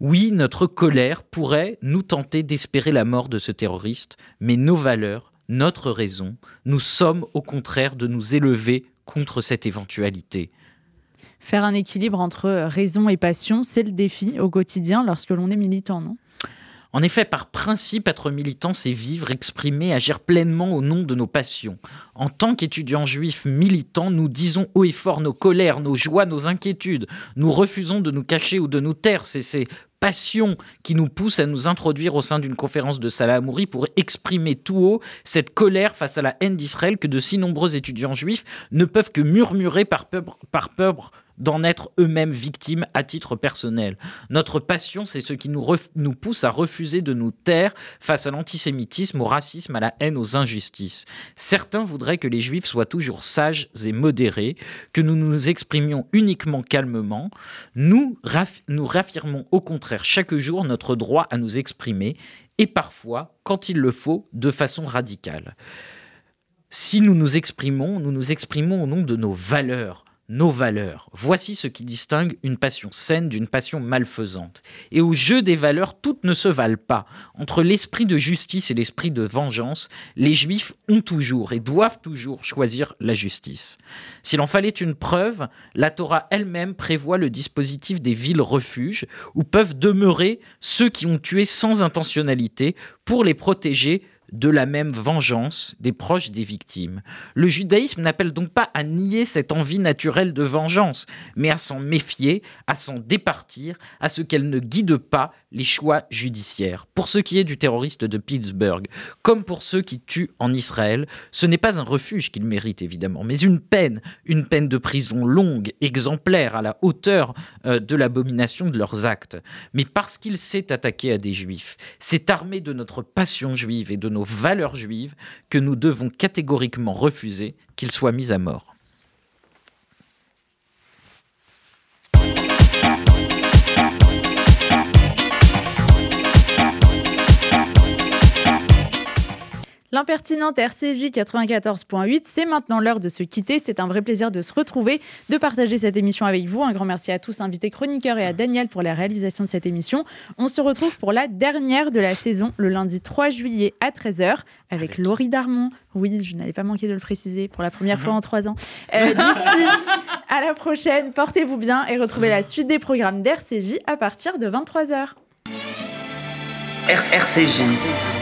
Oui, notre colère pourrait nous tenter d'espérer la mort de ce terroriste, mais nos valeurs, notre raison, nous sommes au contraire de nous élever contre cette éventualité. Faire un équilibre entre raison et passion, c'est le défi au quotidien lorsque l'on est militant, non? En effet, par principe, être militant, c'est vivre, exprimer, agir pleinement au nom de nos passions. En tant qu'étudiants juifs militants, nous disons haut et fort nos colères, nos joies, nos inquiétudes. Nous refusons de nous cacher ou de nous taire. C'est ces passions qui nous poussent à nous introduire au sein d'une conférence de Salah Amouri pour exprimer tout haut cette colère face à la haine d'Israël que de si nombreux étudiants juifs ne peuvent que murmurer par peur d'en être eux-mêmes victimes à titre personnel. Notre passion, c'est ce qui nous, pousse à refuser de nous taire face à l'antisémitisme, au racisme, à la haine, aux injustices. Certains voudraient que les juifs soient toujours sages et modérés, que nous nous exprimions uniquement calmement. Nous, nous réaffirmons au contraire chaque jour notre droit à nous exprimer, et parfois, quand il le faut, de façon radicale. Si nous nous exprimons, nous nous exprimons au nom de nos valeurs, nos valeurs. Voici ce qui distingue une passion saine d'une passion malfaisante. Et au jeu des valeurs, toutes ne se valent pas. Entre l'esprit de justice et l'esprit de vengeance, les juifs ont toujours et doivent toujours choisir la justice. S'il en fallait une preuve, la Torah elle-même prévoit le dispositif des villes refuges où peuvent demeurer ceux qui ont tué sans intentionnalité pour les protéger de la même vengeance des proches des victimes. Le judaïsme n'appelle donc pas à nier cette envie naturelle de vengeance, mais à s'en méfier, à s'en départir, à ce qu'elle ne guide pas les choix judiciaires. Pour ce qui est du terroriste de Pittsburgh, comme pour ceux qui tuent en Israël, ce n'est pas un refuge qu'ils méritent évidemment, mais une peine, une peine de prison longue, exemplaire, à la hauteur euh, de l'abomination de leurs actes. Mais parce qu'il s'est attaqué à des juifs, s'est armé de notre passion juive et de nos valeurs juives que nous devons catégoriquement refuser qu'il soit mis à mort. L'impertinente RCJ 94.8, c'est maintenant l'heure de se quitter. C'était un vrai plaisir de se retrouver, de partager cette émission avec vous. Un grand merci à tous, invités chroniqueurs et à Daniel pour la réalisation de cette émission. On se retrouve pour la dernière de la saison, le lundi 3 juillet à 13h, avec, Laurie Darmon. Oui, je n'allais pas manquer de le préciser pour la première fois en trois ans. Euh, d'ici à la prochaine, portez-vous bien et retrouvez la suite des programmes d'RCJ à partir de 23h. RCJ